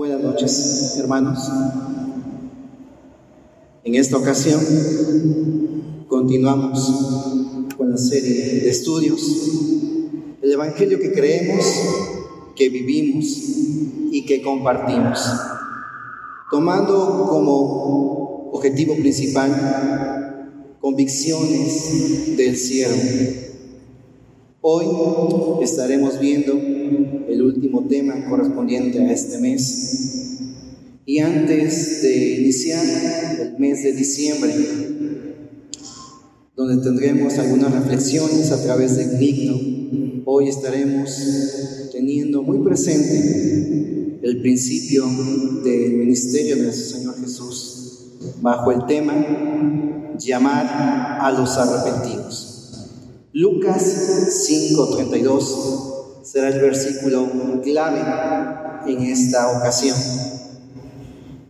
Buenas noches, hermanos. En esta ocasión continuamos con la serie de estudios, el Evangelio que creemos, que vivimos y que compartimos, tomando como objetivo principal convicciones del cielo. Hoy estaremos viendo el último tema correspondiente a este mes. Y antes de iniciar el mes de diciembre, donde tendremos algunas reflexiones a través del digno, hoy estaremos teniendo muy presente el principio del ministerio de nuestro Señor Jesús, bajo el tema llamar a los arrepentidos. Lucas 5:32 será el versículo clave en esta ocasión.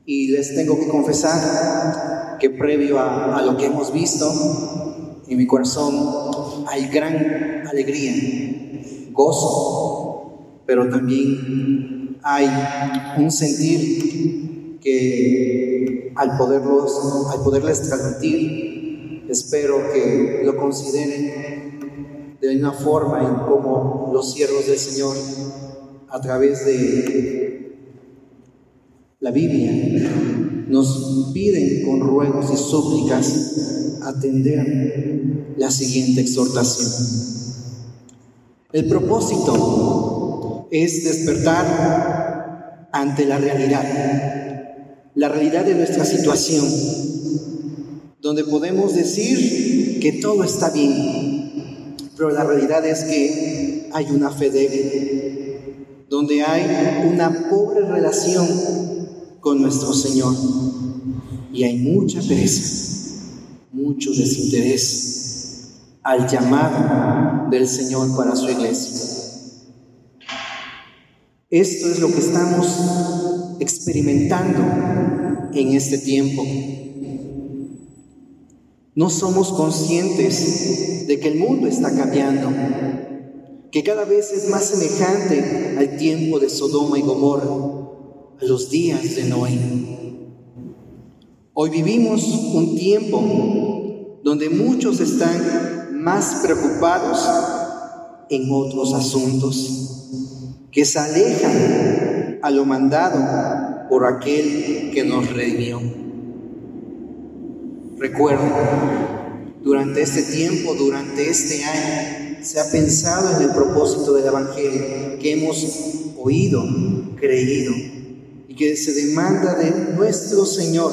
Y les tengo que confesar que previo a, lo que hemos visto, en mi corazón hay gran alegría, gozo, pero también hay un sentir que al, poderlos, al poderles transmitir, espero que lo consideren de una forma en cómo los siervos del Señor, a través de la Biblia, nos piden con ruegos y súplicas atender la siguiente exhortación. El propósito es despertar ante la realidad, la realidad de nuestra situación, donde podemos decir que todo está bien, pero la realidad es que hay una fe débil, donde hay una pobre relación con nuestro Señor y hay mucha pereza, mucho desinterés al llamado del Señor para su iglesia. Esto es lo que estamos experimentando en este tiempo. No somos conscientes que el mundo está cambiando, que cada vez es más semejante al tiempo de Sodoma y Gomorra, a los días de Noé. Hoy vivimos un tiempo donde muchos están más preocupados en otros asuntos, que se alejan a lo mandado por aquel que nos redimió. Recuerdo, durante este tiempo, durante este año, se ha pensado en el propósito del Evangelio que hemos oído, creído y que se demanda de nuestro Señor,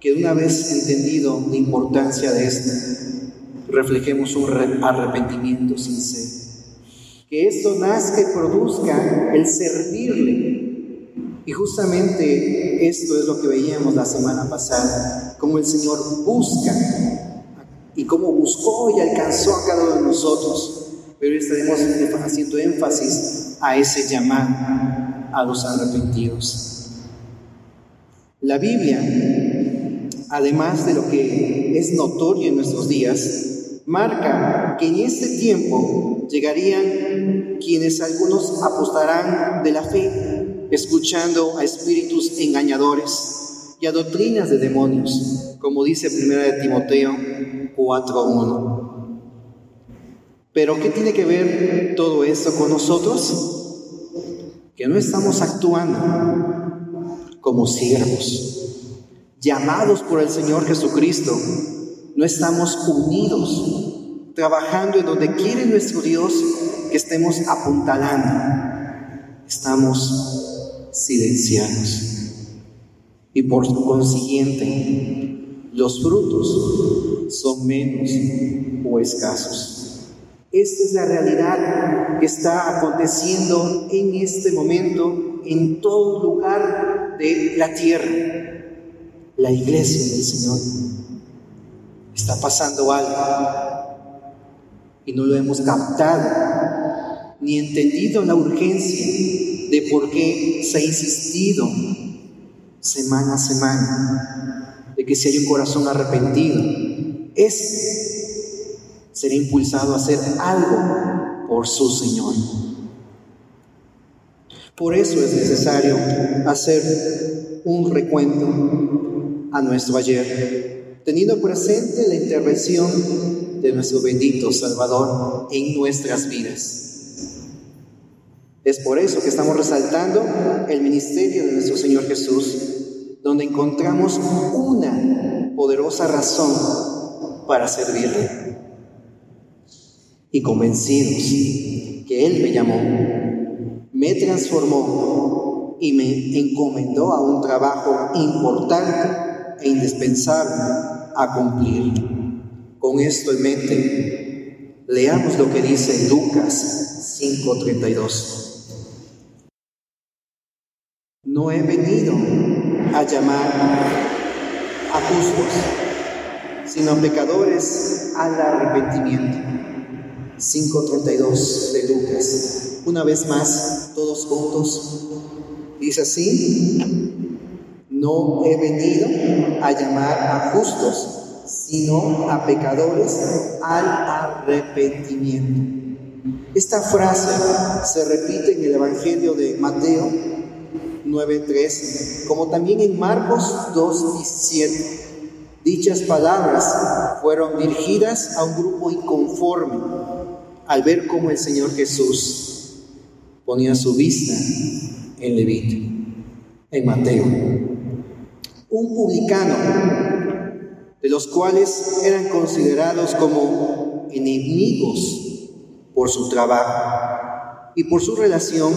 que una vez entendido la importancia de esto, reflejemos un arrepentimiento sincero. Que esto nazca y produzca el servirle y justamente esto es lo que veíamos la semana pasada, cómo el Señor busca y cómo buscó y alcanzó a cada uno de nosotros. Pero estaremos haciendo énfasis a ese llamado a los arrepentidos. La Biblia, además de lo que es notorio en nuestros días, marca que en este tiempo llegarían quienes algunos apostarán de la fe escuchando a espíritus engañadores y a doctrinas de demonios, como dice 1 de Timoteo 4.1. Pero ¿qué tiene que ver todo esto con nosotros? Que no estamos actuando como siervos, llamados por el Señor Jesucristo. No estamos unidos, trabajando en donde quiere nuestro Dios que estemos apuntalando. Estamos silenciados. Y por consiguiente, los frutos son menos o escasos. Esta es la realidad que está aconteciendo en este momento en todo lugar de la tierra. La iglesia del Señor está pasando algo y no lo hemos captado ni entendido la urgencia de por qué se ha insistido semana a semana, de que si hay un corazón arrepentido, es ser impulsado a hacer algo por su Señor. Por eso es necesario hacer un recuento a nuestro ayer, teniendo presente la intervención de nuestro bendito Salvador en nuestras vidas. Es por eso que estamos resaltando el ministerio de nuestro Señor Jesús, donde encontramos una poderosa razón para servirle. Y convencidos que Él me llamó, me transformó y me encomendó a un trabajo importante e indispensable a cumplir. Con esto en mente, leamos lo que dice Lucas 5:32. No he venido a llamar a justos, sino a pecadores al arrepentimiento. 5.32 de Lucas. Una vez más, todos juntos. Dice así, no he venido a llamar a justos, sino a pecadores al arrepentimiento. Esta frase se repite en el Evangelio de Mateo 9.3, como también en Marcos 2.17. Dichas palabras fueron dirigidas a un grupo inconforme al ver cómo el Señor Jesús ponía su vista en Levite, en Mateo. Un publicano, de los cuales eran considerados como enemigos por su trabajo y por su relación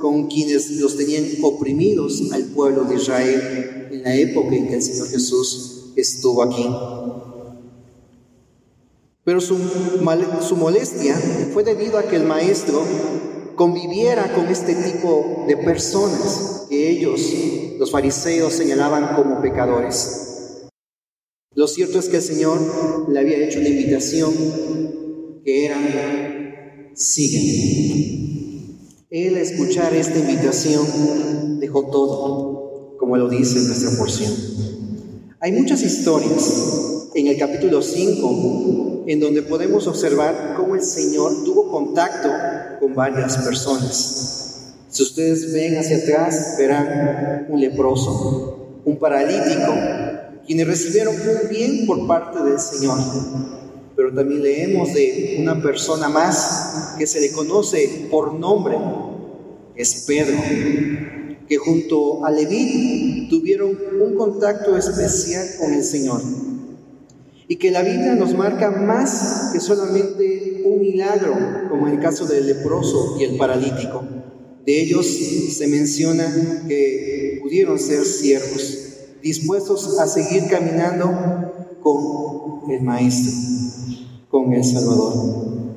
con quienes los tenían oprimidos al pueblo de Israel en la época en que el Señor Jesús estuvo aquí. Pero su, su molestia fue debido a que el maestro conviviera con este tipo de personas que ellos, los fariseos, señalaban como pecadores. Lo cierto es que el Señor le había hecho una invitación que era, sígueme. Él, escuchar esta invitación, dejó todo, como lo dice en nuestra porción. Hay muchas historias en el capítulo 5 en donde podemos observar cómo el Señor tuvo contacto con varias personas. Si ustedes ven hacia atrás, verán un leproso, un paralítico, quienes recibieron un bien por parte del Señor pero también leemos de una persona más que se le conoce por nombre, es Pedro, que junto a Leví tuvieron un contacto especial con el Señor. Y que la Biblia nos marca más que solamente un milagro, como en el caso del leproso y el paralítico. De ellos se menciona que pudieron ser siervos, dispuestos a seguir caminando con el Maestro el Salvador.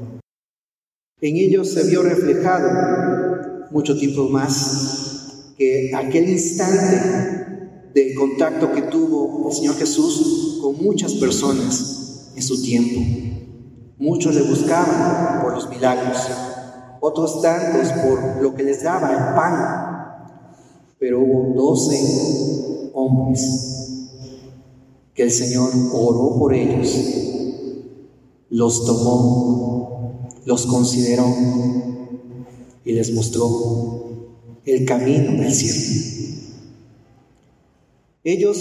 En ellos se vio reflejado mucho tiempo más que aquel instante del contacto que tuvo el Señor Jesús con muchas personas en su tiempo. Muchos le buscaban por los milagros, otros tantos por lo que les daba el pan, pero hubo doce hombres que el Señor oró por ellos los tomó, los consideró y les mostró el camino del cielo. Ellos,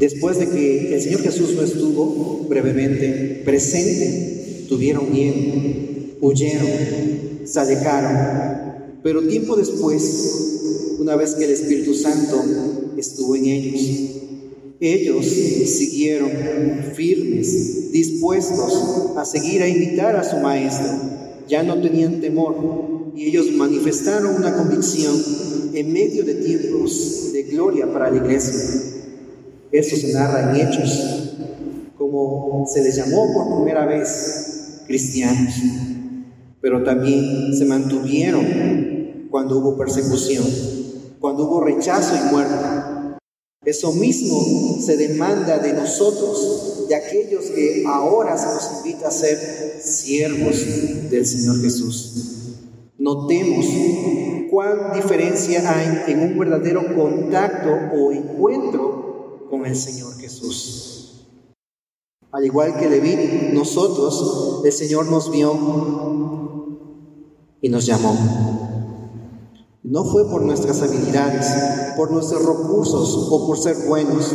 después de que el Señor Jesús no estuvo brevemente presente, tuvieron miedo, huyeron, se alejaron, pero tiempo después, una vez que el Espíritu Santo estuvo en ellos, ellos siguieron firmes, dispuestos a seguir a invitar a su maestro. Ya no tenían temor y ellos manifestaron una convicción en medio de tiempos de gloria para la iglesia. Esto se narra en Hechos, como se les llamó por primera vez cristianos, pero también se mantuvieron cuando hubo persecución, cuando hubo rechazo y muerte eso mismo se demanda de nosotros, de aquellos que ahora se nos invita a ser siervos del Señor Jesús. Notemos cuán diferencia hay en un verdadero contacto o encuentro con el Señor Jesús. Al igual que Leví, nosotros, el Señor nos vio y nos llamó. No fue por nuestras habilidades, por nuestros recursos o por ser buenos.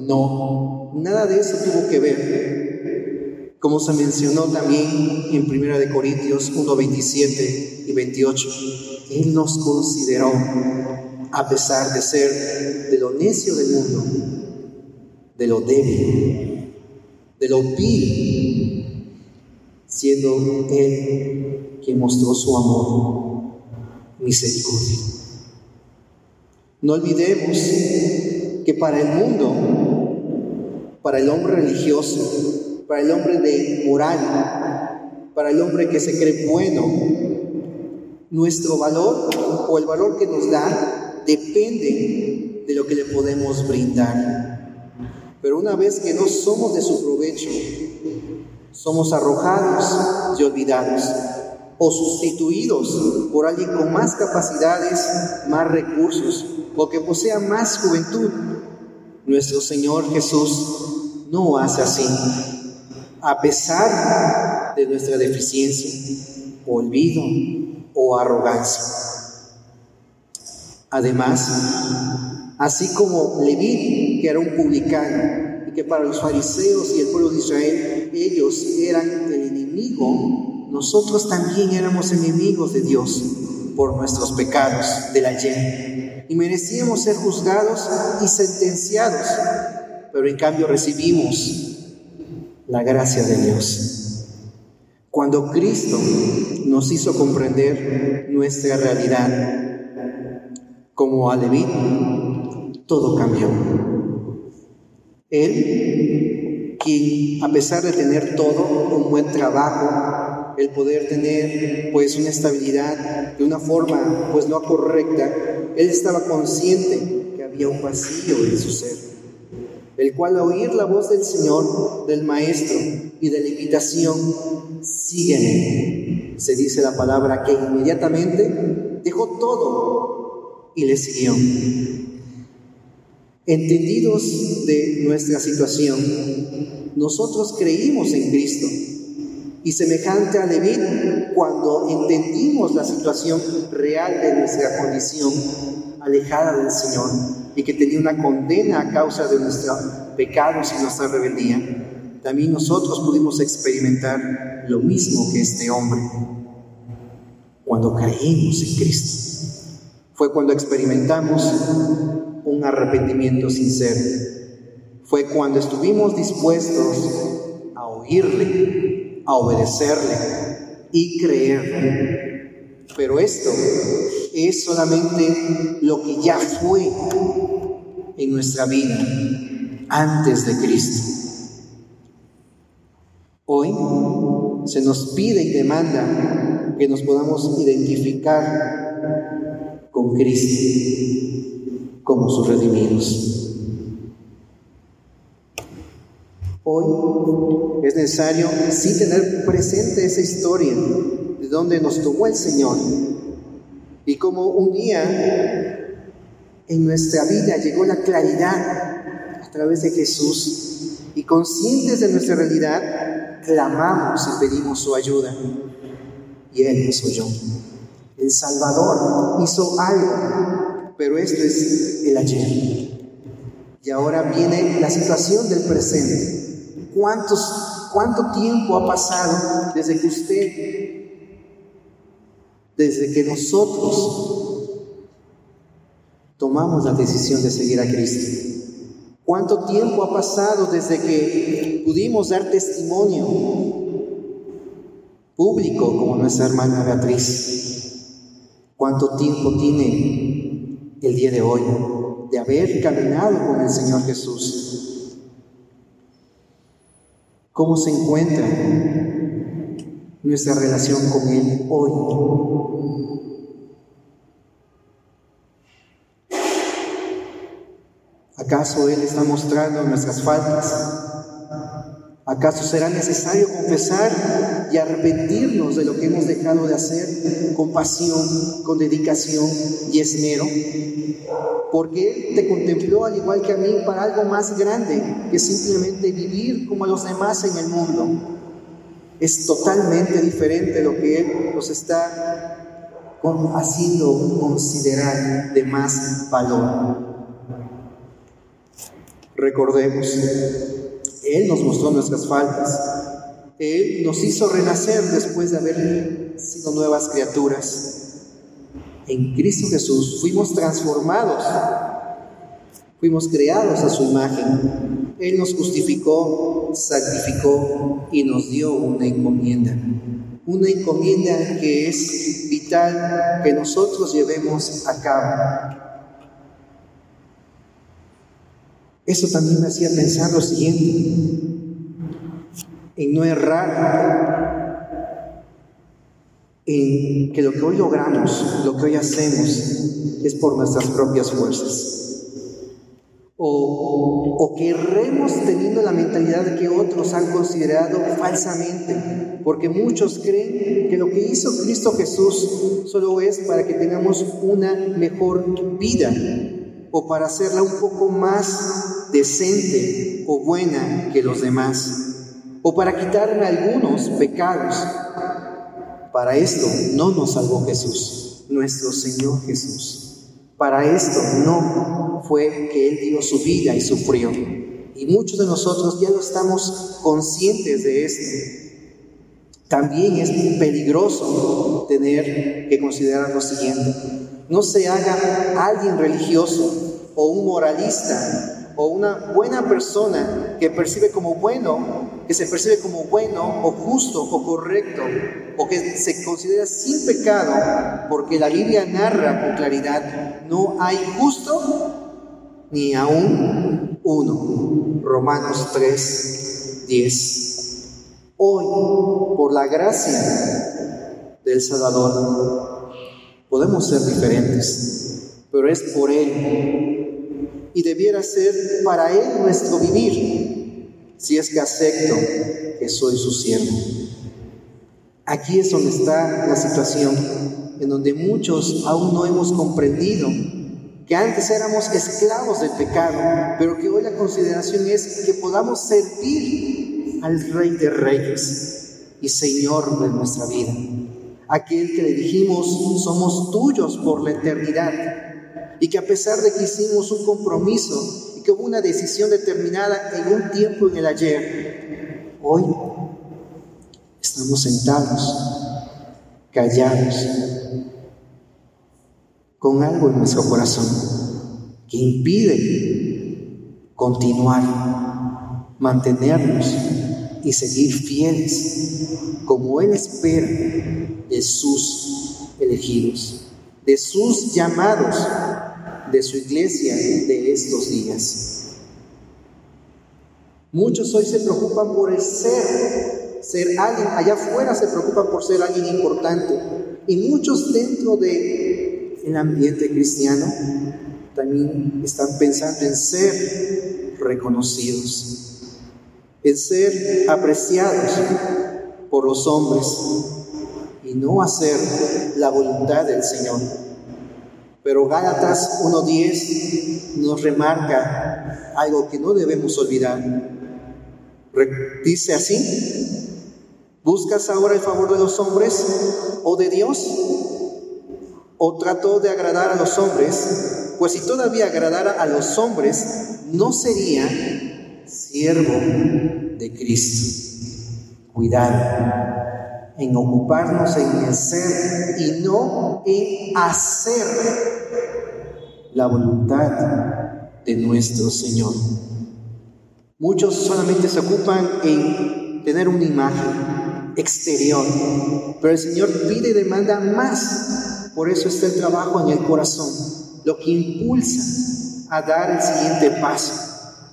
No, nada de eso tuvo que ver. Como se mencionó también en 1 Corintios 1, 27 y 28, Él nos consideró, a pesar de ser de lo necio del mundo, de lo débil, de lo vil, siendo Él quien mostró su amor, misericordia. No olvidemos que para el mundo, para el hombre religioso, para el hombre de moral, para el hombre que se cree bueno, nuestro valor o el valor que nos da depende de lo que le podemos brindar. Pero una vez que no somos de su provecho, somos arrojados y olvidados o sustituidos por alguien con más capacidades, más recursos o que posea más juventud. Nuestro Señor Jesús no hace así. A pesar de nuestra deficiencia, olvido o arrogancia. Además, así como Leví, que era un publicano, y que para los fariseos y el pueblo de Israel ellos eran el enemigo, nosotros también éramos enemigos de Dios por nuestros pecados de la ayer y merecíamos ser juzgados y sentenciados, pero en cambio recibimos la gracia de Dios. Cuando Cristo nos hizo comprender nuestra realidad como a Leví, todo cambió. Él, quien a pesar de tener todo, un buen trabajo, el poder tener pues una estabilidad de una forma pues no correcta, él estaba consciente que había un vacío en su ser, el cual al oír la voz del Señor, del Maestro y de la invitación, sígueme, se dice la palabra que inmediatamente dejó todo y le siguió. Entendidos de nuestra situación, nosotros creímos en Cristo y semejante a Leví, cuando entendimos la situación real de nuestra condición alejada del Señor y que tenía una condena a causa de nuestros pecados y nuestra rebeldía, también nosotros pudimos experimentar lo mismo que este hombre cuando creímos en Cristo. Fue cuando experimentamos un arrepentimiento sincero. Fue cuando estuvimos dispuestos a oírle, a obedecerle y creerle. Pero esto es solamente lo que ya fue en nuestra vida antes de Cristo. Hoy se nos pide y demanda que nos podamos identificar con Cristo como sus redimidos. Hoy es necesario sí tener presente esa historia de donde nos tomó el Señor y como un día en nuestra vida llegó la claridad a través de Jesús y conscientes de nuestra realidad, clamamos y pedimos su ayuda. Y Él nos oyó. El Salvador hizo algo pero esto es el ayer. Y ahora viene la situación del presente. ¿Cuántos, ¿Cuánto tiempo ha pasado desde que usted, desde que nosotros tomamos la decisión de seguir a Cristo? ¿Cuánto tiempo ha pasado desde que pudimos dar testimonio público como nuestra hermana Beatriz? ¿Cuánto tiempo tiene el día de hoy, de haber caminado con el Señor Jesús. ¿Cómo se encuentra nuestra relación con Él hoy? ¿Acaso Él está mostrando nuestras faltas? ¿Acaso será necesario confesar y arrepentirnos de lo que hemos dejado de hacer con pasión, con dedicación y esmero? Porque Él te contempló al igual que a mí para algo más grande que simplemente vivir como los demás en el mundo. Es totalmente diferente lo que Él nos está haciendo considerar de más valor. Recordemos, Él nos mostró nuestras faltas, Él nos hizo renacer después de haber sido nuevas criaturas. En Cristo Jesús fuimos transformados, fuimos creados a su imagen. Él nos justificó, santificó y nos dio una encomienda. Una encomienda que es vital que nosotros llevemos a cabo. Eso también me hacía pensar lo siguiente, en no errar, en que lo que hoy logramos, lo que hoy hacemos, es por nuestras propias fuerzas. O, o que teniendo la mentalidad que otros han considerado falsamente, porque muchos creen que lo que hizo Cristo Jesús solo es para que tengamos una mejor vida, o para hacerla un poco más decente o buena que los demás, o para quitarme algunos pecados. Para esto no nos salvó Jesús, nuestro Señor Jesús. Para esto no fue que Él dio su vida y sufrió. Y muchos de nosotros ya no estamos conscientes de esto. También es peligroso tener que considerar lo siguiente no se haga alguien religioso o un moralista o una buena persona que percibe como bueno, que se percibe como bueno o justo o correcto o que se considera sin pecado, porque la Biblia narra con claridad, no hay justo ni aún uno. Romanos 3, 10. Hoy, por la gracia del Salvador, Podemos ser diferentes, pero es por Él. Y debiera ser para Él nuestro vivir, si es que acepto que soy su siervo. Aquí es donde está la situación, en donde muchos aún no hemos comprendido que antes éramos esclavos del pecado, pero que hoy la consideración es que podamos servir al Rey de Reyes y Señor de nuestra vida aquel que le dijimos somos tuyos por la eternidad y que a pesar de que hicimos un compromiso y que hubo una decisión determinada en un tiempo en el ayer, hoy estamos sentados, callados, con algo en nuestro corazón que impide continuar, mantenernos y seguir fieles como Él espera de sus elegidos, de sus llamados, de su iglesia de estos días. Muchos hoy se preocupan por el ser, ser alguien, allá afuera se preocupan por ser alguien importante y muchos dentro del el ambiente cristiano también están pensando en ser reconocidos, en ser apreciados por los hombres y no hacer la voluntad del Señor. Pero Gálatas 1.10 nos remarca algo que no debemos olvidar. Dice así, ¿buscas ahora el favor de los hombres o de Dios? ¿O trató de agradar a los hombres? Pues si todavía agradara a los hombres, no sería siervo de Cristo. Cuidado en ocuparnos en el ser y no en hacer la voluntad de nuestro Señor. Muchos solamente se ocupan en tener una imagen exterior, pero el Señor pide y demanda más. Por eso está el trabajo en el corazón, lo que impulsa a dar el siguiente paso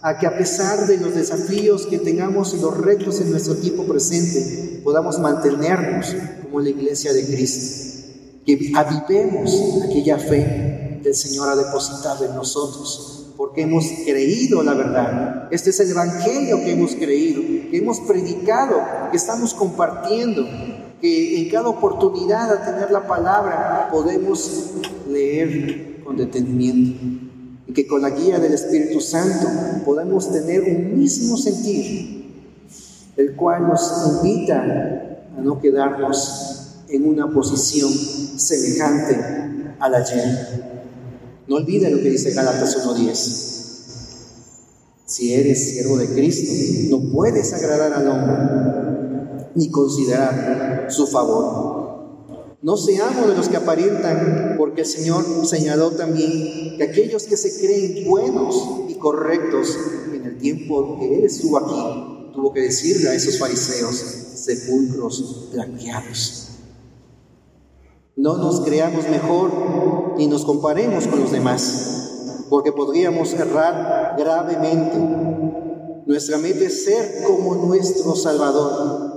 a que a pesar de los desafíos que tengamos y los retos en nuestro tiempo presente, podamos mantenernos como la iglesia de Cristo, que avivemos aquella fe que el Señor ha depositado en nosotros, porque hemos creído la verdad. Este es el Evangelio que hemos creído, que hemos predicado, que estamos compartiendo, que en cada oportunidad a tener la palabra podemos leer con detenimiento que con la guía del Espíritu Santo podamos tener un mismo sentir, el cual nos invita a no quedarnos en una posición semejante a la ayer. No olvide lo que dice Gálatas 1.10. Si eres siervo de Cristo, no puedes agradar al hombre ni considerar su favor. No seamos de los que aparentan, porque el Señor señaló también que aquellos que se creen buenos y correctos en el tiempo que Él estuvo aquí, tuvo que decirle a esos fariseos, sepulcros blanqueados. No nos creamos mejor ni nos comparemos con los demás, porque podríamos errar gravemente. Nuestra meta es ser como nuestro Salvador,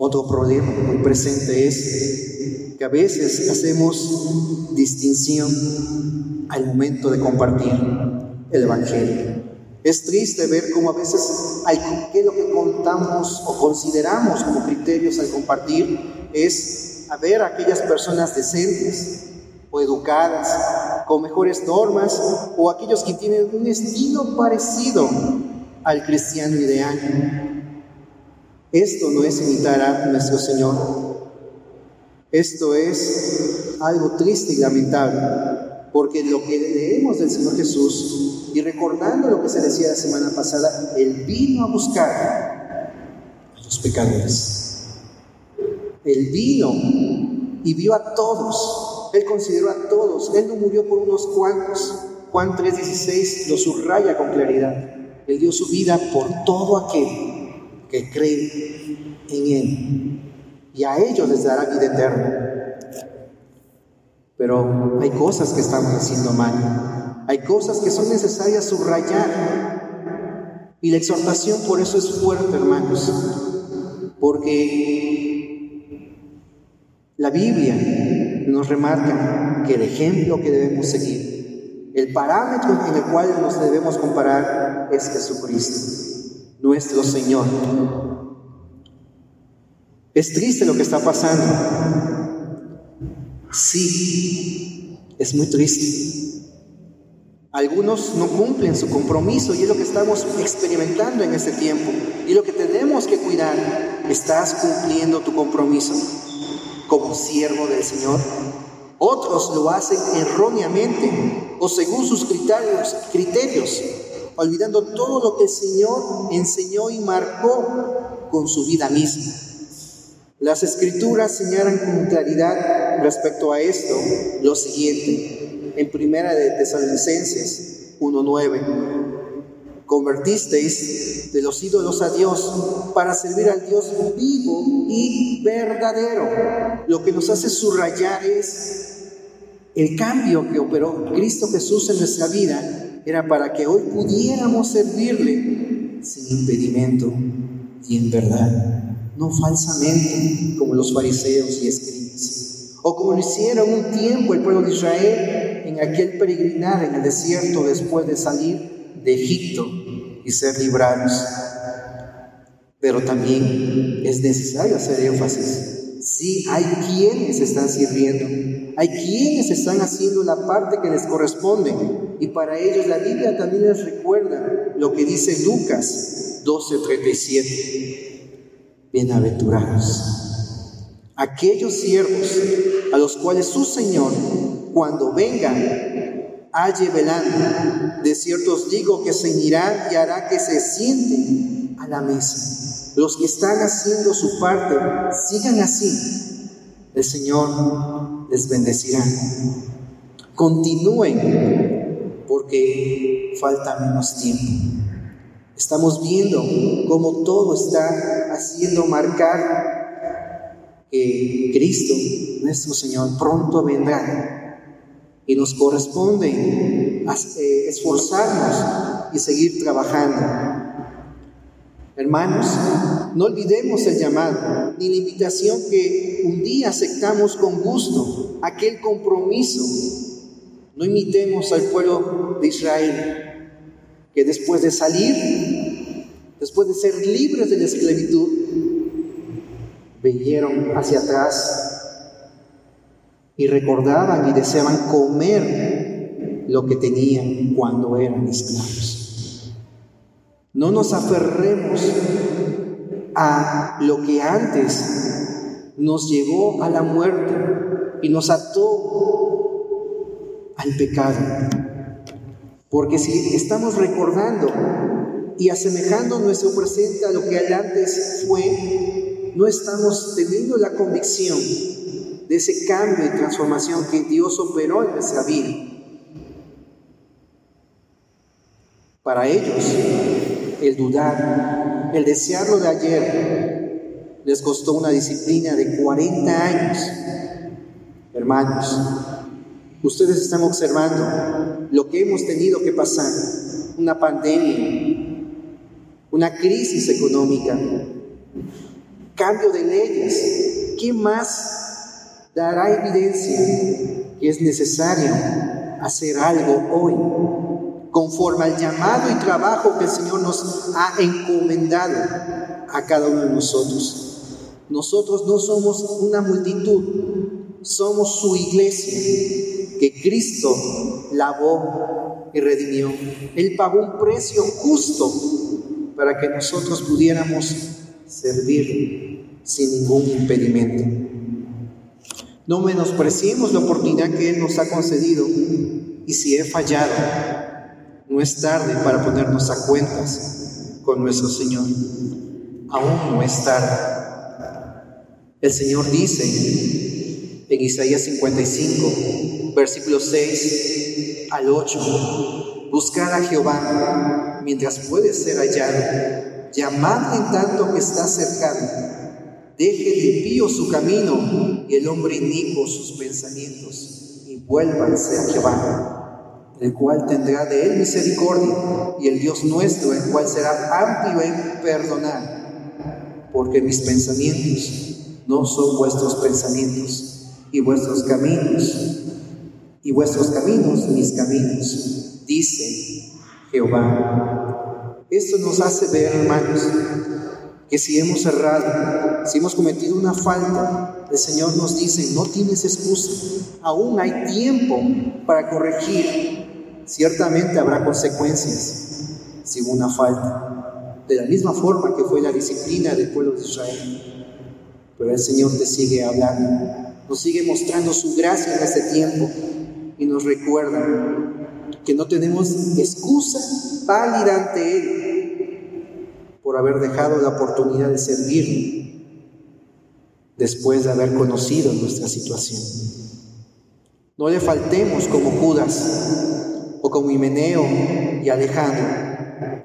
otro problema muy presente es que a veces hacemos distinción al momento de compartir el Evangelio. Es triste ver cómo a veces hay que lo que contamos o consideramos como criterios al compartir es a ver a aquellas personas decentes o educadas, con mejores normas, o aquellos que tienen un estilo parecido al cristiano ideal. Esto no es imitar a nuestro Señor. Esto es algo triste y lamentable, porque lo que leemos del Señor Jesús, y recordando lo que se decía la semana pasada, Él vino a buscar a los pecadores. Él vino y vio a todos. Él consideró a todos. Él no murió por unos cuantos. Juan 3:16 lo subraya con claridad. Él dio su vida por todo aquel que creen en Él. Y a ellos les dará vida eterna. Pero hay cosas que estamos haciendo mal. Hay cosas que son necesarias subrayar. Y la exhortación por eso es fuerte, hermanos. Porque la Biblia nos remarca que el ejemplo que debemos seguir, el parámetro en el cual nos debemos comparar es Jesucristo nuestro Señor. Es triste lo que está pasando. Sí, es muy triste. Algunos no cumplen su compromiso y es lo que estamos experimentando en este tiempo. Y lo que tenemos que cuidar, ¿estás cumpliendo tu compromiso como siervo del Señor? Otros lo hacen erróneamente o según sus criterios, olvidando todo lo que el Señor enseñó y marcó con su vida misma. Las escrituras señalan con claridad respecto a esto lo siguiente. En primera de Tesalonicenses 1.9. Convertisteis de los ídolos a Dios para servir al Dios vivo y verdadero. Lo que nos hace subrayar es el cambio que operó Cristo Jesús en nuestra vida era para que hoy pudiéramos servirle sin impedimento y en verdad, no falsamente como los fariseos y escribas, o como lo hicieron un tiempo el pueblo de Israel en aquel peregrinar en el desierto después de salir de Egipto y ser librados. Pero también es necesario hacer énfasis. Sí, hay quienes están sirviendo, hay quienes están haciendo la parte que les corresponde, y para ellos la Biblia también les recuerda lo que dice Lucas 12:37. Bienaventurados aquellos siervos a los cuales su Señor, cuando vengan, halle velando. De cierto os digo que se irá y hará que se sienten a la mesa. Los que están haciendo su parte, sigan así. El Señor les bendecirá. Continúen porque falta menos tiempo. Estamos viendo cómo todo está haciendo marcar que Cristo, nuestro Señor, pronto vendrá. Y nos corresponde eh, esforzarnos y seguir trabajando. Hermanos, no olvidemos el llamado ni la invitación que un día aceptamos con gusto, aquel compromiso. No imitemos al pueblo de Israel, que después de salir, después de ser libres de la esclavitud, vinieron hacia atrás y recordaban y deseaban comer lo que tenían cuando eran esclavos. No nos aferremos a lo que antes nos llevó a la muerte y nos ató al pecado. Porque si estamos recordando y asemejando nuestro presente a lo que antes fue, no estamos teniendo la convicción de ese cambio y transformación que Dios operó en nuestra vida. Para ellos, el dudar, el desearlo de ayer, les costó una disciplina de 40 años. Hermanos, ustedes están observando lo que hemos tenido que pasar, una pandemia, una crisis económica, cambio de leyes. ¿Qué más dará evidencia que es necesario hacer algo hoy conforme al llamado y trabajo que el Señor nos ha encomendado a cada uno de nosotros. Nosotros no somos una multitud, somos su iglesia que Cristo lavó y redimió. Él pagó un precio justo para que nosotros pudiéramos servir sin ningún impedimento. No menospreciemos la oportunidad que Él nos ha concedido y si he fallado, no es tarde para ponernos a cuentas con nuestro Señor. Aún no es tarde. El Señor dice en Isaías 55, versículos 6 al 8, buscad a Jehová mientras puede ser hallado, llamadle en tanto que está cercano. Deje el impío su camino y el hombre inicuo sus pensamientos y vuélvanse a Jehová el cual tendrá de él misericordia, y el Dios nuestro, el cual será amplio en perdonar, porque mis pensamientos no son vuestros pensamientos, y vuestros caminos, y vuestros caminos mis caminos, dice Jehová. Esto nos hace ver, hermanos, que si hemos errado, si hemos cometido una falta, el Señor nos dice, no tienes excusa, aún hay tiempo para corregir Ciertamente habrá consecuencias si hubo una falta, de la misma forma que fue la disciplina del pueblo de Israel. Pero el Señor te sigue hablando, nos sigue mostrando su gracia en este tiempo y nos recuerda que no tenemos excusa válida ante Él por haber dejado la oportunidad de servirle después de haber conocido nuestra situación. No le faltemos como Judas o como Himeneo y Alejandro.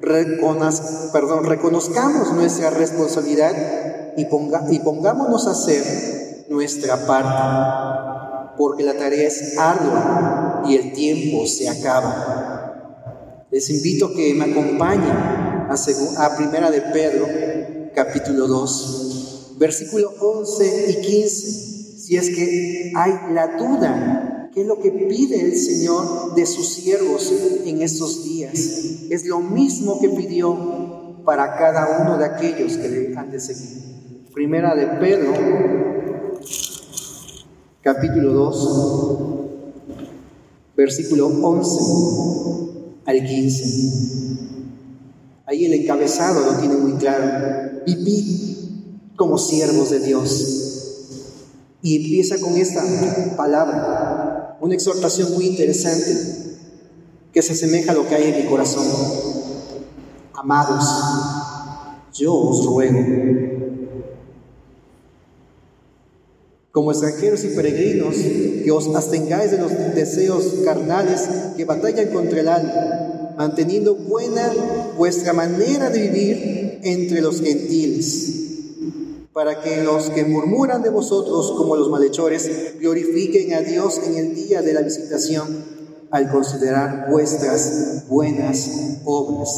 reconozcamos nuestra responsabilidad y, ponga, pongámonos a hacer nuestra parte, porque la tarea es ardua y el tiempo se acaba. Les invito a que me acompañen a, a Primera de Pedro, capítulo 2, versículo 11 y 15. Si es que hay la duda ¿Qué es lo que pide el Señor de sus siervos en estos días? Es lo mismo que pidió para cada uno de aquellos que le han de seguir. Primera de Pedro, capítulo 2, versículo 11 al 15. Ahí el encabezado lo tiene muy claro. Viví como siervos de Dios. Y empieza con esta palabra, una exhortación muy interesante que se asemeja a lo que hay en mi corazón. Amados, yo os ruego, como extranjeros y peregrinos, que os abstengáis de los deseos carnales que batallan contra el alma, manteniendo buena vuestra manera de vivir entre los gentiles para que los que murmuran de vosotros como los malhechores glorifiquen a Dios en el día de la visitación al considerar vuestras buenas obras.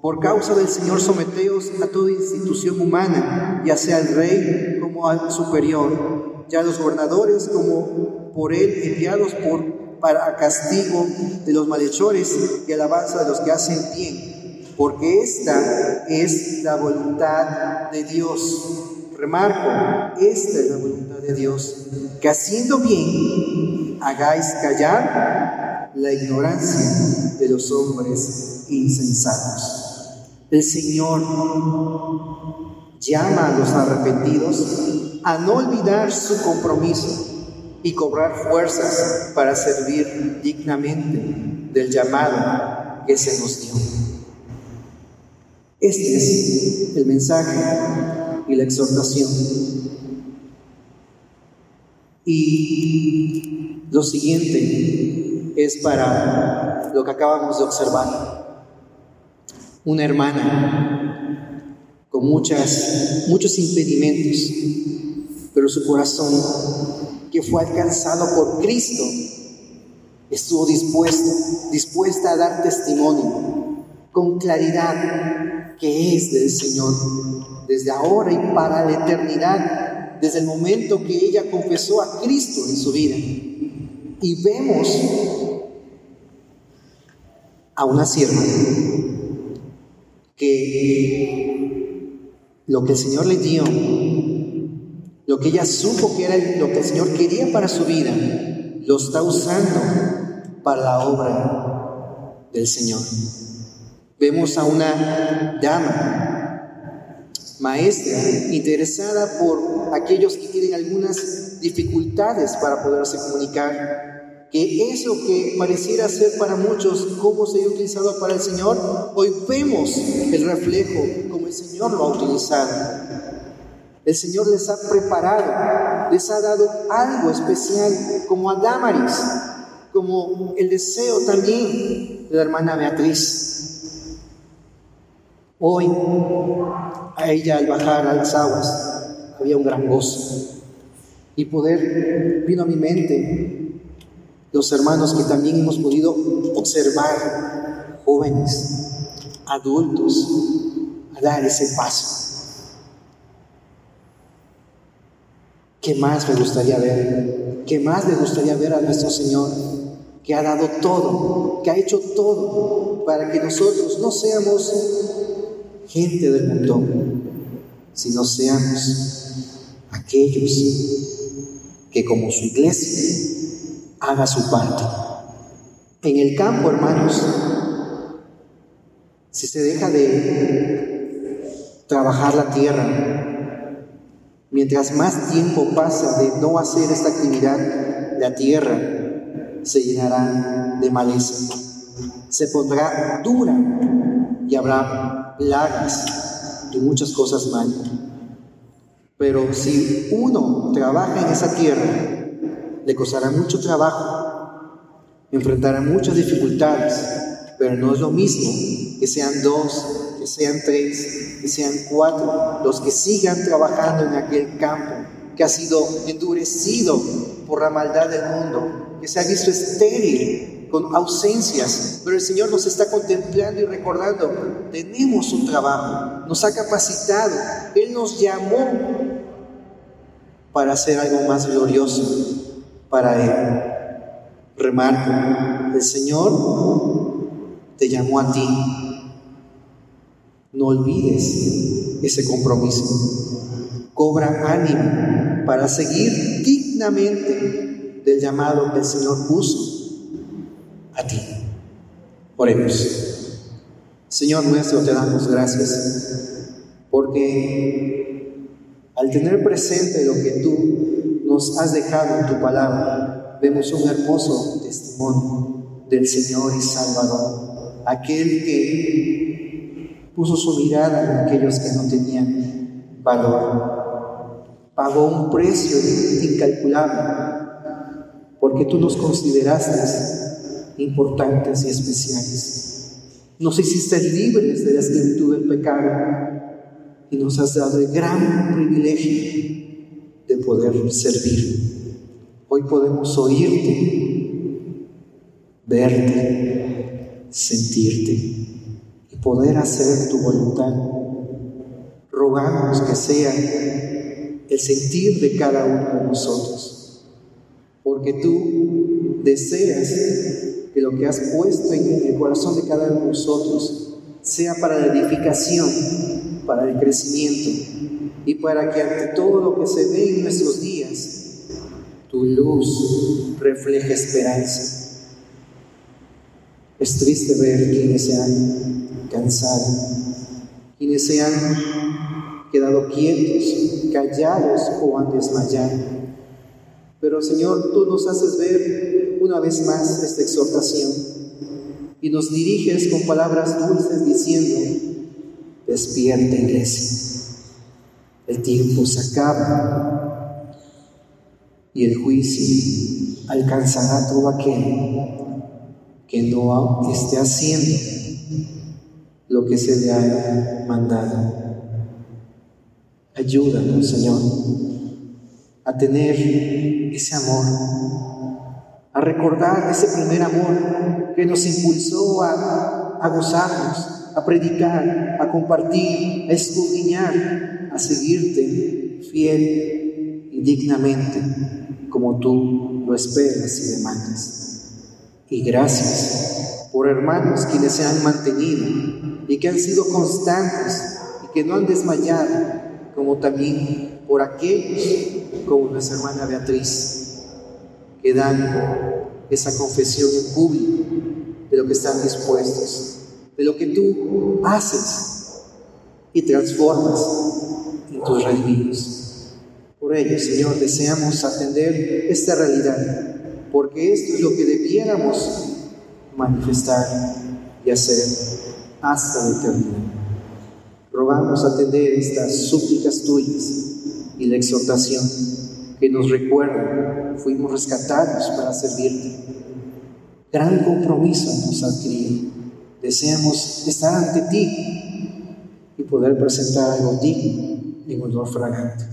Por causa del Señor someteos a toda institución humana, ya sea al rey como al superior, ya los gobernadores como por él enviados por para castigo de los malhechores y alabanza de los que hacen bien, porque esta es la voluntad de Dios Remarco, esta es la voluntad de Dios, que haciendo bien hagáis callar la ignorancia de los hombres insensatos. El Señor llama a los arrepentidos a no olvidar su compromiso y cobrar fuerzas para servir dignamente del llamado que se nos dio. Este es el mensaje y la exhortación. Y lo siguiente es para lo que acabamos de observar. Una hermana con muchas, muchos impedimentos, pero su corazón, que fue alcanzado por Cristo, estuvo dispuesto, dispuesta a dar testimonio con claridad que es del Señor, desde ahora y para la eternidad, desde el momento que ella confesó a Cristo en su vida. Y vemos a una sierva que lo que el Señor le dio, lo que ella supo que era lo que el Señor quería para su vida, lo está usando para la obra del Señor. Vemos a una dama, maestra, interesada por aquellos que tienen algunas dificultades para poderse comunicar, que es lo que pareciera ser para muchos cómo se ha utilizado para el Señor. Hoy vemos el reflejo como el Señor lo ha utilizado. El Señor les ha preparado, les ha dado algo especial, como a Damaris, como el deseo también de la hermana Beatriz. Hoy, a ella al bajar a las aguas, había un gran gozo. Y poder, vino a mi mente, los hermanos que también hemos podido observar, jóvenes, adultos, a dar ese paso ¿Qué más me gustaría ver? ¿Qué más le gustaría ver a nuestro Señor? Que ha dado todo, que ha hecho todo para que nosotros no seamos gente del mundo, sino seamos aquellos que como su iglesia haga su parte. En el campo, hermanos, si se deja de trabajar la tierra, Mientras más tiempo pasa de no hacer esta actividad, la tierra se llenará de maleza, se pondrá dura y habrá plagas y muchas cosas mal. Pero si uno trabaja en esa tierra, le costará mucho trabajo, enfrentará muchas dificultades, pero no es lo mismo que sean dos que sean tres, que sean cuatro, los que sigan trabajando en aquel campo que ha sido endurecido por la maldad del mundo, que se ha visto estéril, con ausencias, pero el Señor nos está contemplando y recordando, tenemos un trabajo, nos ha capacitado, Él nos llamó para hacer algo más glorioso para Él. Remarco, el Señor te llamó a ti no olvides ese compromiso. Cobra ánimo para seguir dignamente del llamado que el Señor puso a ti. Oremos. Señor nuestro, te damos gracias porque al tener presente lo que tú nos has dejado en tu palabra, vemos un hermoso testimonio del Señor y Salvador, aquel que puso su mirada en aquellos que no tenían valor. Pagó un precio incalculable porque tú nos consideraste importantes y especiales. Nos hiciste libres de la esclavitud del pecado y nos has dado el gran privilegio de poder servir. Hoy podemos oírte, verte, sentirte poder hacer tu voluntad. Rogamos que sea el sentir de cada uno de nosotros, porque tú deseas que lo que has puesto en el corazón de cada uno de nosotros sea para la edificación, para el crecimiento y para que ante todo lo que se ve en nuestros días, tu luz refleje esperanza. Es triste ver quienes se han cansado, quienes se han quedado quietos, callados o han desmayado. Pero Señor, tú nos haces ver una vez más esta exhortación y nos diriges con palabras dulces diciendo, despierta iglesia, el tiempo se acaba y el juicio alcanzará todo aquel que no esté haciendo lo que se le ha mandado. Ayúdanos, Señor, a tener ese amor, a recordar ese primer amor que nos impulsó a, a gozarnos, a predicar, a compartir, a escudriñar, a seguirte fiel y dignamente como tú lo esperas y demandas. Y gracias por hermanos quienes se han mantenido y que han sido constantes y que no han desmayado, como también por aquellos, como nuestra hermana Beatriz, que dan esa confesión en público de lo que están dispuestos, de lo que tú haces y transformas en tus redimidos. Por ello, Señor, deseamos atender esta realidad porque esto es lo que debiéramos manifestar y hacer hasta la eternidad. Rogamos atender estas súplicas tuyas y la exhortación que nos recuerda, fuimos rescatados para servirte. Gran compromiso nos adquirido. Deseamos estar ante ti y poder presentar algo digno en olor fragante.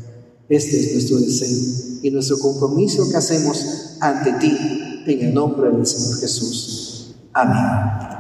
Este es nuestro deseo y nuestro compromiso que hacemos ante ti, en el nombre del Señor Jesús. Amén.